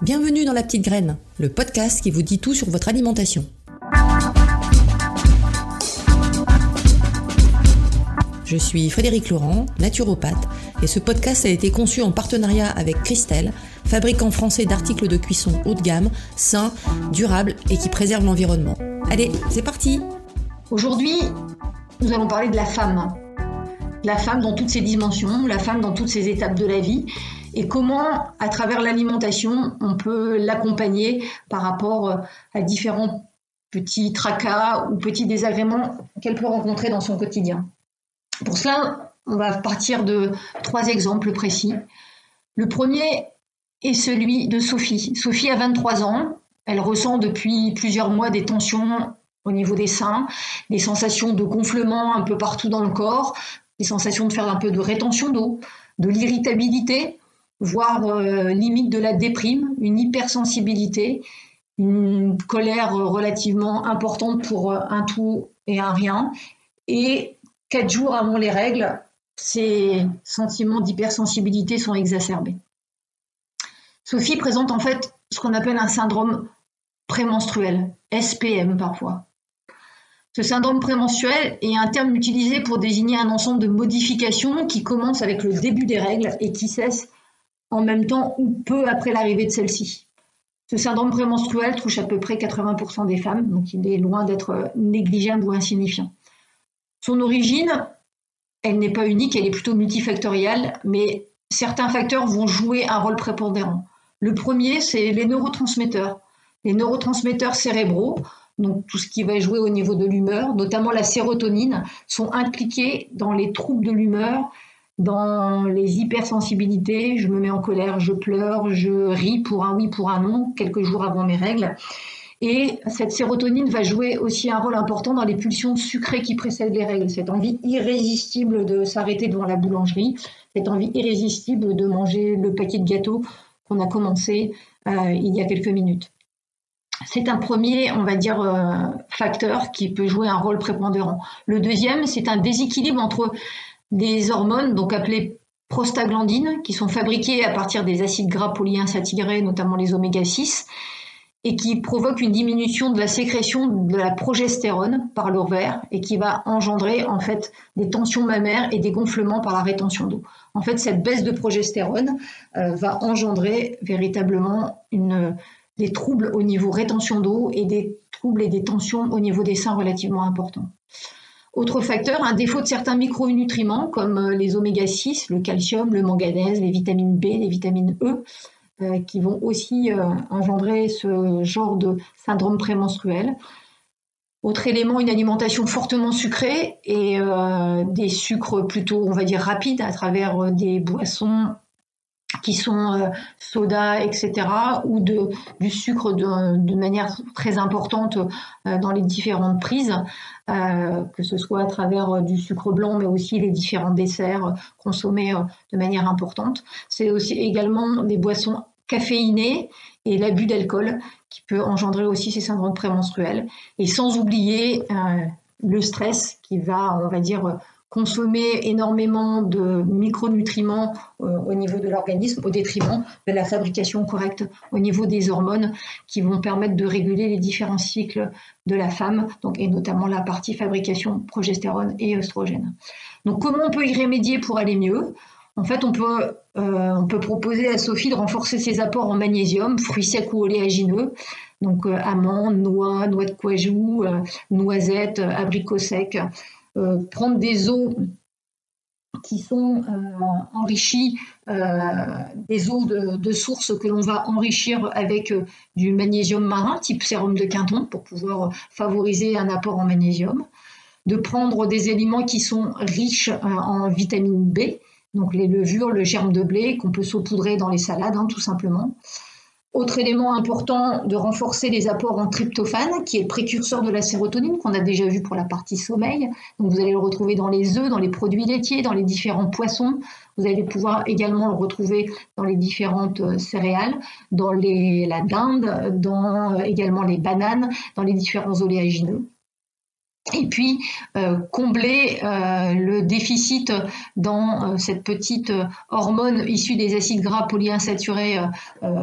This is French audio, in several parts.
Bienvenue dans La Petite Graine, le podcast qui vous dit tout sur votre alimentation. Je suis Frédéric Laurent, naturopathe, et ce podcast a été conçu en partenariat avec Christelle, fabricant français d'articles de cuisson haut de gamme, sains, durables et qui préservent l'environnement. Allez, c'est parti Aujourd'hui, nous allons parler de la femme. La femme dans toutes ses dimensions, la femme dans toutes ses étapes de la vie, et comment, à travers l'alimentation, on peut l'accompagner par rapport euh, à différents petits tracas ou petits désagréments qu'elle peut rencontrer dans son quotidien? Pour cela, on va partir de trois exemples précis. Le premier est celui de Sophie. Sophie a 23 ans. Elle ressent depuis plusieurs mois des tensions au niveau des seins, des sensations de gonflement un peu partout dans le corps, des sensations de faire un peu de rétention d'eau, de l'irritabilité, voire euh, limite de la déprime, une hypersensibilité, une colère relativement importante pour euh, un tout et un rien. Et quatre jours avant les règles, ces sentiments d'hypersensibilité sont exacerbés. Sophie présente en fait ce qu'on appelle un syndrome prémenstruel, SPM parfois. Ce syndrome prémenstruel est un terme utilisé pour désigner un ensemble de modifications qui commencent avec le début des règles et qui cessent en même temps ou peu après l'arrivée de celle-ci. Ce syndrome prémenstruel touche à peu près 80% des femmes, donc il est loin d'être négligeable ou insignifiant. Son origine, elle n'est pas unique, elle est plutôt multifactorielle, mais certains facteurs vont jouer un rôle prépondérant. Le premier, c'est les neurotransmetteurs. Les neurotransmetteurs cérébraux, donc tout ce qui va jouer au niveau de l'humeur, notamment la sérotonine, sont impliqués dans les troubles de l'humeur dans les hypersensibilités, je me mets en colère, je pleure, je ris pour un oui, pour un non, quelques jours avant mes règles. Et cette sérotonine va jouer aussi un rôle important dans les pulsions sucrées qui précèdent les règles. Cette envie irrésistible de s'arrêter devant la boulangerie, cette envie irrésistible de manger le paquet de gâteaux qu'on a commencé euh, il y a quelques minutes. C'est un premier, on va dire, euh, facteur qui peut jouer un rôle prépondérant. Le deuxième, c'est un déséquilibre entre des hormones, donc appelées prostaglandines, qui sont fabriquées à partir des acides gras polyinsaturés, notamment les oméga 6, et qui provoquent une diminution de la sécrétion de la progestérone par l'ovaire et qui va engendrer en fait des tensions mammaires et des gonflements par la rétention d'eau. En fait, cette baisse de progestérone euh, va engendrer véritablement des troubles au niveau rétention d'eau et des troubles et des tensions au niveau des seins relativement importants. Autre facteur, un défaut de certains micronutriments comme euh, les oméga 6, le calcium, le manganèse, les vitamines B, les vitamines E, euh, qui vont aussi euh, engendrer ce genre de syndrome prémenstruel. Autre élément, une alimentation fortement sucrée et des sucres plutôt, on va dire, rapides à travers des boissons qui sont euh, soda, etc., ou de, du sucre de, manière très importante euh, dans les différentes prises, euh, que ce soit à travers du sucre blanc, mais aussi les différents desserts consommés de manière importante. C'est aussi également des boissons caféinées et l'abus d'alcool qui peut engendrer aussi ces syndromes prémenstruels. Et sans oublier le stress qui va, on va dire, consommer énormément de micronutriments euh, au niveau de l'organisme au détriment de la fabrication correcte au niveau des hormones qui vont permettre de réguler les différents cycles de la femme, et notamment la partie fabrication progestérone et oestrogène. Donc comment on peut y remédier pour aller mieux? En fait, on peut, euh, on peut proposer à Sophie de renforcer ses apports en magnésium, fruits secs ou oléagineux, donc euh, amandes, noix, noix de cajou, noisettes, abricots secs, prendre des eaux qui sont euh, enrichies, euh, des eaux de, de source que l'on va enrichir avec du magnésium marin, type sérum de Quinton, pour pouvoir favoriser un apport en magnésium. De prendre des aliments qui sont riches en vitamine B, donc les levures, le germe de blé, qu'on peut saupoudrer dans les salades, hein, tout simplement. Autre élément important, de renforcer les apports en tryptophane, qui est le précurseur de la sérotonine, qu'on a déjà vu pour la partie sommeil. Vous allez le retrouver dans les œufs, dans les produits laitiers, dans les différents poissons. Vous allez pouvoir également le retrouver dans les différentes euh, céréales, dans la dinde, dans euh, également les bananes, dans les différents oléagineux. Et puis euh, combler euh, le déficit dans euh, cette petite hormone issue des acides gras polyinsaturés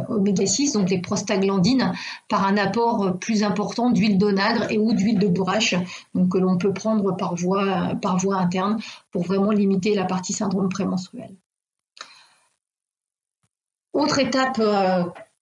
oméga 6, donc les prostaglandines, par un apport plus important d'huile d'onagre et ou d'huile de bourrache, donc que l'on peut prendre par voie, par voie interne pour vraiment limiter la partie syndrome prémenstruel. Autre étape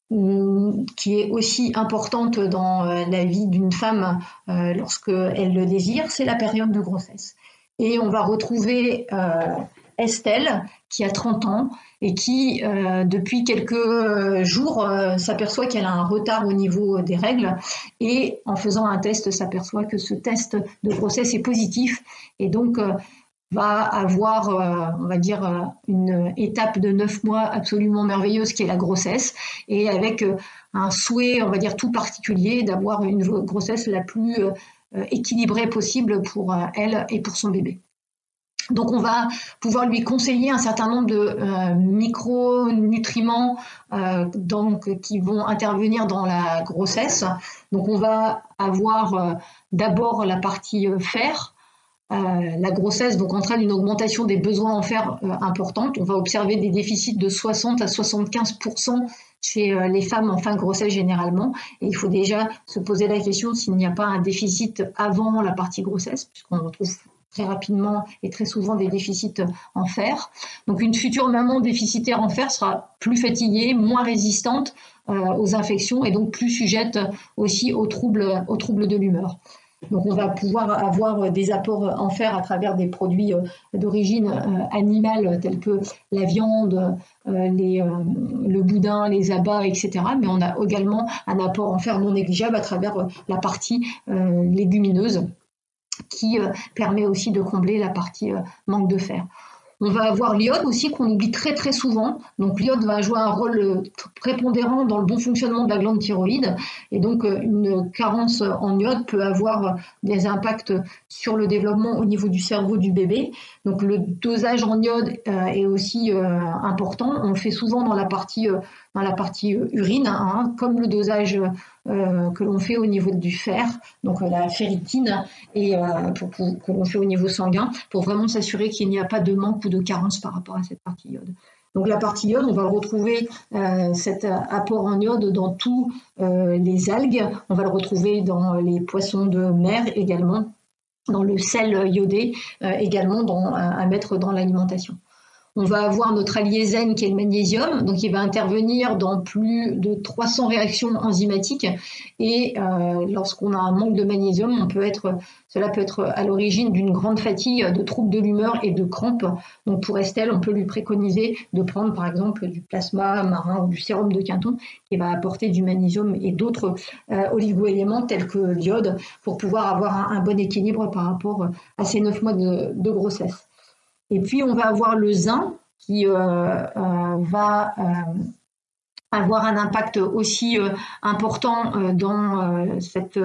qui est aussi importante dans euh, la vie d'une femme euh, lorsqu'elle le désire, c'est la période de grossesse. Et on va retrouver euh, Estelle, qui a 30 ans et qui, depuis quelques jours, s'aperçoit qu'elle a un retard au niveau des règles. Et en faisant un test, s'aperçoit que ce test de grossesse est positif. Et donc, va avoir, euh, on va dire, euh, une étape de neuf mois absolument merveilleuse qui est la grossesse, et avec euh, un souhait, on va dire, tout particulier d'avoir une grossesse la plus équilibrée possible pour elle et pour son bébé. Donc on va pouvoir lui conseiller un certain nombre de micronutriments donc, qui vont intervenir dans la grossesse. Donc on va avoir d'abord la partie fer, euh, la grossesse entraîne une augmentation des besoins en fer euh, importante. On va observer des déficits de 60 à 75% chez euh, les femmes en fin de grossesse généralement. Il faut déjà se poser la question s'il n'y a pas un déficit avant la partie grossesse, puisqu'on retrouve très rapidement et très souvent des déficits en fer. Donc une future maman déficitaire en fer sera plus fatiguée, moins résistante aux infections et donc plus sujette aussi aux troubles de l'humeur. Donc on va pouvoir avoir des apports en fer à travers des produits euh, d'origine euh, animale tels que la viande, euh, le boudin, les abats, etc. Mais on a également un apport en fer non négligeable à travers la partie légumineuse qui permet aussi de combler la partie manque de fer. On va avoir l'iode aussi qu'on oublie très très souvent. Donc l'iode va jouer un rôle euh, prépondérant dans le bon fonctionnement de la glande thyroïde et donc euh, une carence en iode peut avoir des impacts sur le développement au niveau du cerveau du bébé. Donc le dosage en iode euh, est aussi important. On le fait souvent dans la partie urine, hein, comme le dosage euh, que l'on fait au niveau du fer, donc euh, la ferritine, et euh, que l'on fait au niveau sanguin, pour vraiment s'assurer qu'il n'y a pas de manque ou de carence par rapport à cette partie iode. Donc la partie iode, on va retrouver cet apport en iode dans tous les algues, on va le retrouver dans les poissons de mer également, dans le sel iodé également à mettre dans l'alimentation. On va avoir notre allié qui est le magnésium, donc il va intervenir dans plus de 300 réactions enzymatiques. Et euh, lorsqu'on a un manque de magnésium, cela peut être à l'origine d'une grande fatigue, de troubles de l'humeur et de crampes. Donc pour Estelle, on peut lui préconiser de prendre par exemple du plasma marin ou du sérum de Quinton qui va apporter du magnésium et d'autres euh, oligoéléments tels que l'iode pour pouvoir avoir un, bon équilibre par rapport à ces neuf mois de grossesse. Et puis, on va avoir le zinc qui euh, euh, va euh, avoir un impact aussi important dans cette,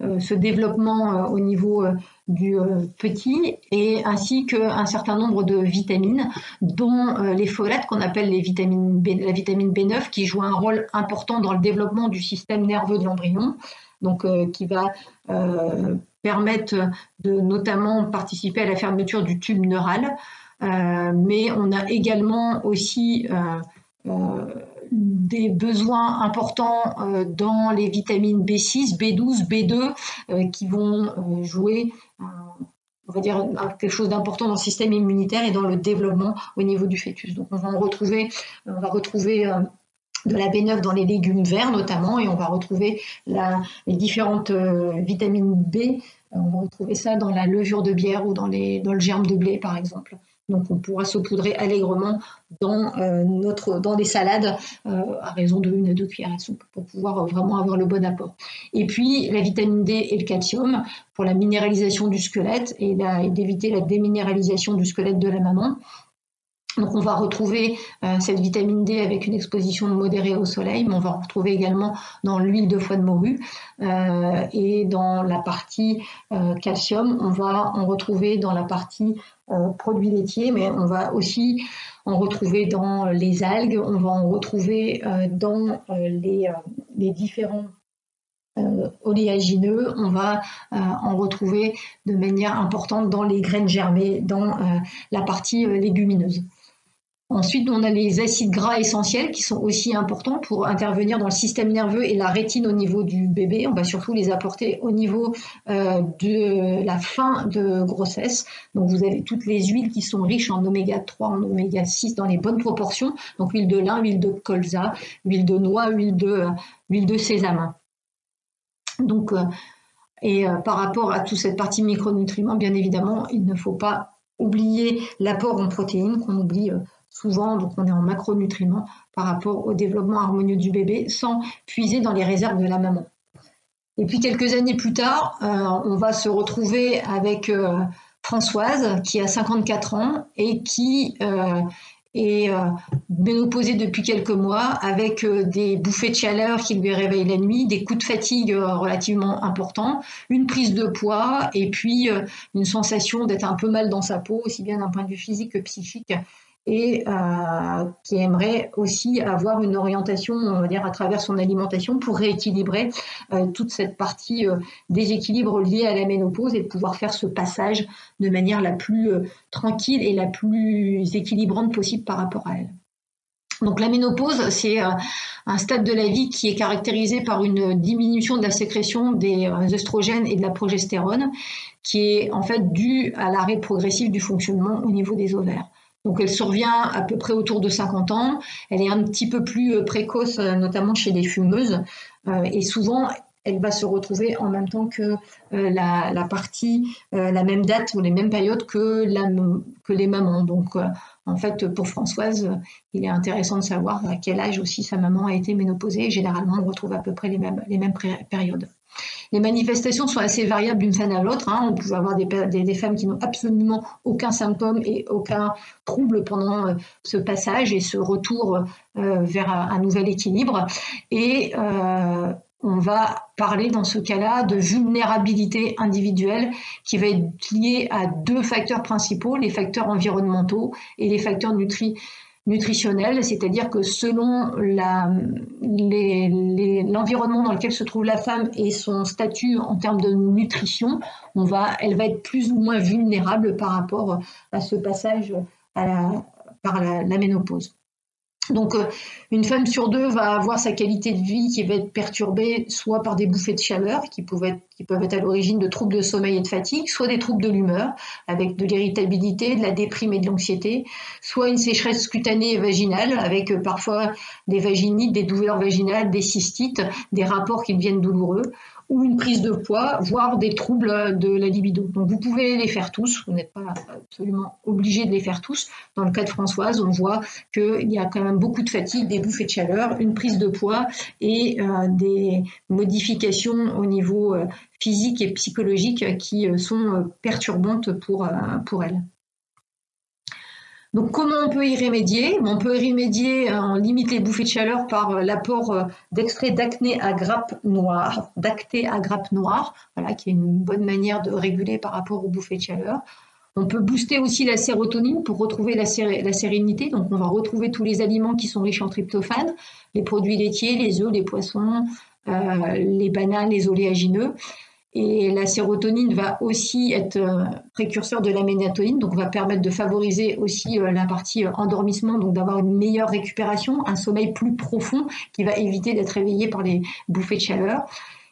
ce développement au niveau du petit et ainsi qu'un certain nombre de vitamines dont les folates qu'on appelle les vitamines la vitamine B9 qui joue un rôle important dans le développement du système nerveux de l'embryon donc qui va permettent de notamment participer à la fermeture du tube neural. Euh, mais on a également aussi euh, euh, des besoins importants dans les vitamines B6, B12, B2 qui vont jouer on va dire quelque chose d'important dans le système immunitaire et dans le développement au niveau du fœtus. Donc on va en retrouver, on va retrouver de la B9 dans les légumes verts notamment et on va retrouver les différentes vitamines B on va retrouver ça dans la levure de bière ou dans, le germe de blé, par exemple. Donc, on pourra saupoudrer allègrement dans, euh, dans des salades euh, à raison de une à deux cuillères pour pouvoir vraiment avoir le bon apport. Et puis, la vitamine D et le calcium pour la minéralisation du squelette et d'éviter la déminéralisation du squelette de la maman. Donc on va retrouver euh, cette vitamine D avec une exposition modérée au soleil, mais on va retrouver également dans l'huile de foie de morue euh, et dans la partie euh, calcium, on va en retrouver dans la partie produits laitiers, mais on va aussi en retrouver dans les algues, on va en retrouver dans les, les différents oléagineux, on va en retrouver de manière importante dans les graines germées, dans la partie légumineuse. Ensuite, on a les acides gras essentiels qui sont aussi importants pour intervenir dans le système nerveux et la rétine au niveau du bébé. On va surtout les apporter au niveau euh, de la fin de grossesse. Donc, vous avez toutes les huiles qui sont riches en oméga 3, en oméga 6 dans les bonnes proportions. Donc, huile de lin, huile de colza, huile de noix, huile de, huile de sésame. Donc, euh, et euh, par rapport à toute cette partie micronutriments, bien évidemment, il ne faut pas oublier l'apport en protéines qu'on oublie souvent, donc on est en macronutriments par rapport au développement harmonieux du bébé, sans puiser dans les réserves de la maman. Et puis quelques années plus tard, euh, on va se retrouver avec euh, Françoise, qui a 54 ans et qui euh, est ménopausée depuis quelques mois, avec des bouffées de chaleur qui lui réveillent la nuit, des coups de fatigue relativement importants, une prise de poids et puis une sensation d'être un peu mal dans sa peau, aussi bien d'un point de vue physique que psychique et euh, qui aimerait aussi avoir une orientation, on va dire, à travers son alimentation pour rééquilibrer euh, toute cette partie euh, déséquilibre liée à la ménopause et pouvoir faire ce passage de manière la plus tranquille et la plus équilibrante possible par rapport à elle. Donc la ménopause, c'est un stade de la vie qui est caractérisé par une diminution de la sécrétion des œstrogènes et de la progestérone, qui est en fait due à l'arrêt progressif du fonctionnement au niveau des ovaires. Donc elle survient à peu près autour de 50 ans. Elle est un petit peu plus euh, précoce, euh, notamment chez les fumeuses. Euh, et souvent, elle va se retrouver en même temps que la, partie, la même date ou les mêmes périodes que, que les mamans. Donc, en fait, pour Françoise, il est intéressant de savoir à quel âge aussi sa maman a été ménopausée. Généralement, on retrouve à peu près les mêmes périodes. Les manifestations sont assez variables d'une femme à l'autre. Hein. On peut avoir des, femmes qui n'ont absolument aucun symptôme et aucun trouble pendant euh, ce passage et ce retour euh, vers un, nouvel équilibre. Et euh, on va parler dans ce cas-là de vulnérabilité individuelle qui va être liée à deux facteurs principaux, les facteurs environnementaux et les facteurs nutri nutritionnelle, c'est-à-dire que selon l'environnement dans lequel se trouve la femme et son statut en termes de nutrition, elle va être plus ou moins vulnérable par rapport à ce passage par la ménopause. Donc, euh, une femme sur deux va avoir sa qualité de vie qui va être perturbée soit par des bouffées de chaleur qui peuvent être, à l'origine de troubles de sommeil et de fatigue, soit des troubles de l'humeur avec de l'irritabilité, de la déprime et de l'anxiété, soit une sécheresse cutanée et vaginale avec euh, parfois des vaginites, des douleurs vaginales, des cystites, des rapports qui deviennent douloureux, ou une prise de poids, voire des troubles de la libido. Donc vous pouvez les faire tous, vous n'êtes pas absolument obligé de les faire tous. Dans le cas de Françoise, on voit qu'il y a quand même beaucoup de fatigue, des bouffées de chaleur, une prise de poids et euh, des modifications au niveau euh, physique et psychologique qui euh, sont perturbantes pour, pour elle. Donc comment on peut y remédier? On peut y remédier, on limite les bouffées de chaleur par euh, l'apport euh, d'extrait d'acné à grappe noire, d'acté à grappe noire, voilà, qui est une bonne manière de réguler par rapport aux bouffées de chaleur. On peut booster aussi la sérotonine pour retrouver la, sérénité. Donc, on va retrouver tous les aliments qui sont riches en tryptophane, les produits laitiers, les œufs, les poissons, euh, les bananes, les oléagineux. Et la sérotonine va aussi être euh, précurseur de la mélatonine, donc va permettre de favoriser aussi euh, la partie euh, endormissement, donc d'avoir une meilleure récupération, un sommeil plus profond qui va éviter d'être réveillé par les bouffées de chaleur.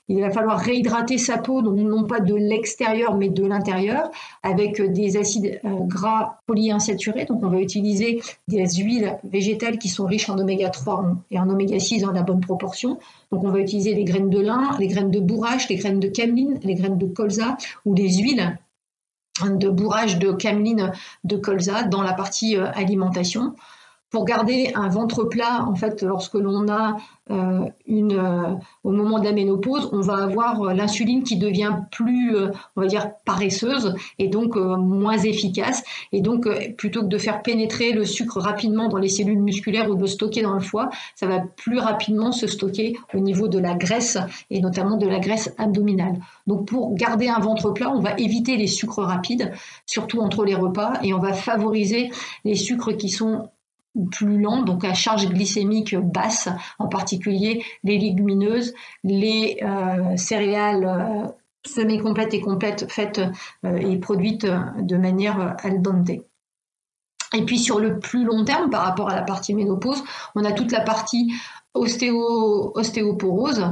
Il va falloir réhydrater sa peau, non pas de l'extérieur, mais de l'intérieur, avec des acides euh, gras polyinsaturés. Donc, on va utiliser des huiles végétales qui sont riches en oméga 3 et en oméga 6 dans la bonne proportion. Donc, on va utiliser les graines de lin, les graines de bourrache, les graines de cameline, les graines de colza ou des huiles de bourrage de cameline de colza dans la partie euh, alimentation pour garder un ventre plat, en fait, lorsque l'on a euh, une, euh, au moment de la ménopause, on va avoir euh, l'insuline qui devient plus, on va dire, paresseuse et donc moins efficace. Et donc, plutôt que de faire pénétrer le sucre rapidement dans les cellules musculaires ou de le stocker dans le foie, ça va plus rapidement se stocker au niveau de la graisse et notamment de la graisse abdominale. Donc, pour garder un ventre plat, on va éviter les sucres rapides, surtout entre les repas, et on va favoriser les sucres qui sont plus lent, donc à charge glycémique basse, en particulier les légumineuses, les euh, céréales euh, semi-complètes et complètes faites et produites de manière al. Et puis sur le plus long terme, par rapport à la partie ménopause, on a toute la partie ostéo, ostéoporose.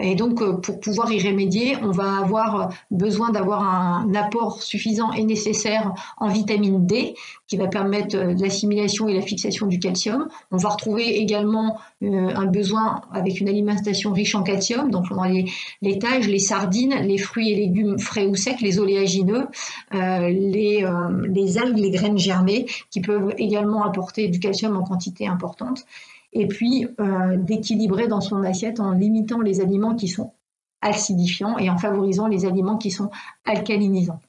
Et donc, euh, pour pouvoir y remédier, on va avoir besoin d'avoir un apport suffisant et nécessaire en vitamine D, qui va permettre euh, l'assimilation et la fixation du calcium. On va retrouver également euh, un besoin avec une alimentation riche en calcium, donc dans les laitages, les sardines, les fruits et légumes frais ou secs, les oléagineux, les, les algues, les graines germées, qui peuvent également apporter du calcium en quantité importante et puis euh, d'équilibrer dans son assiette en limitant les aliments qui sont acidifiants et en favorisant les aliments qui sont alcalinisants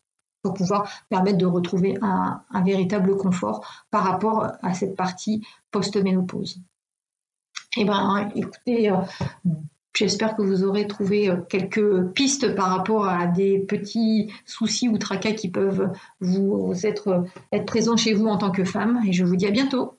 pour pouvoir permettre de retrouver un, véritable confort par rapport à cette partie post-ménopause. Eh bien, écoutez, euh, j'espère que vous aurez trouvé euh, quelques pistes par rapport à des petits soucis ou tracas qui peuvent vous être, être présents chez vous en tant que femme. Et je vous dis à bientôt.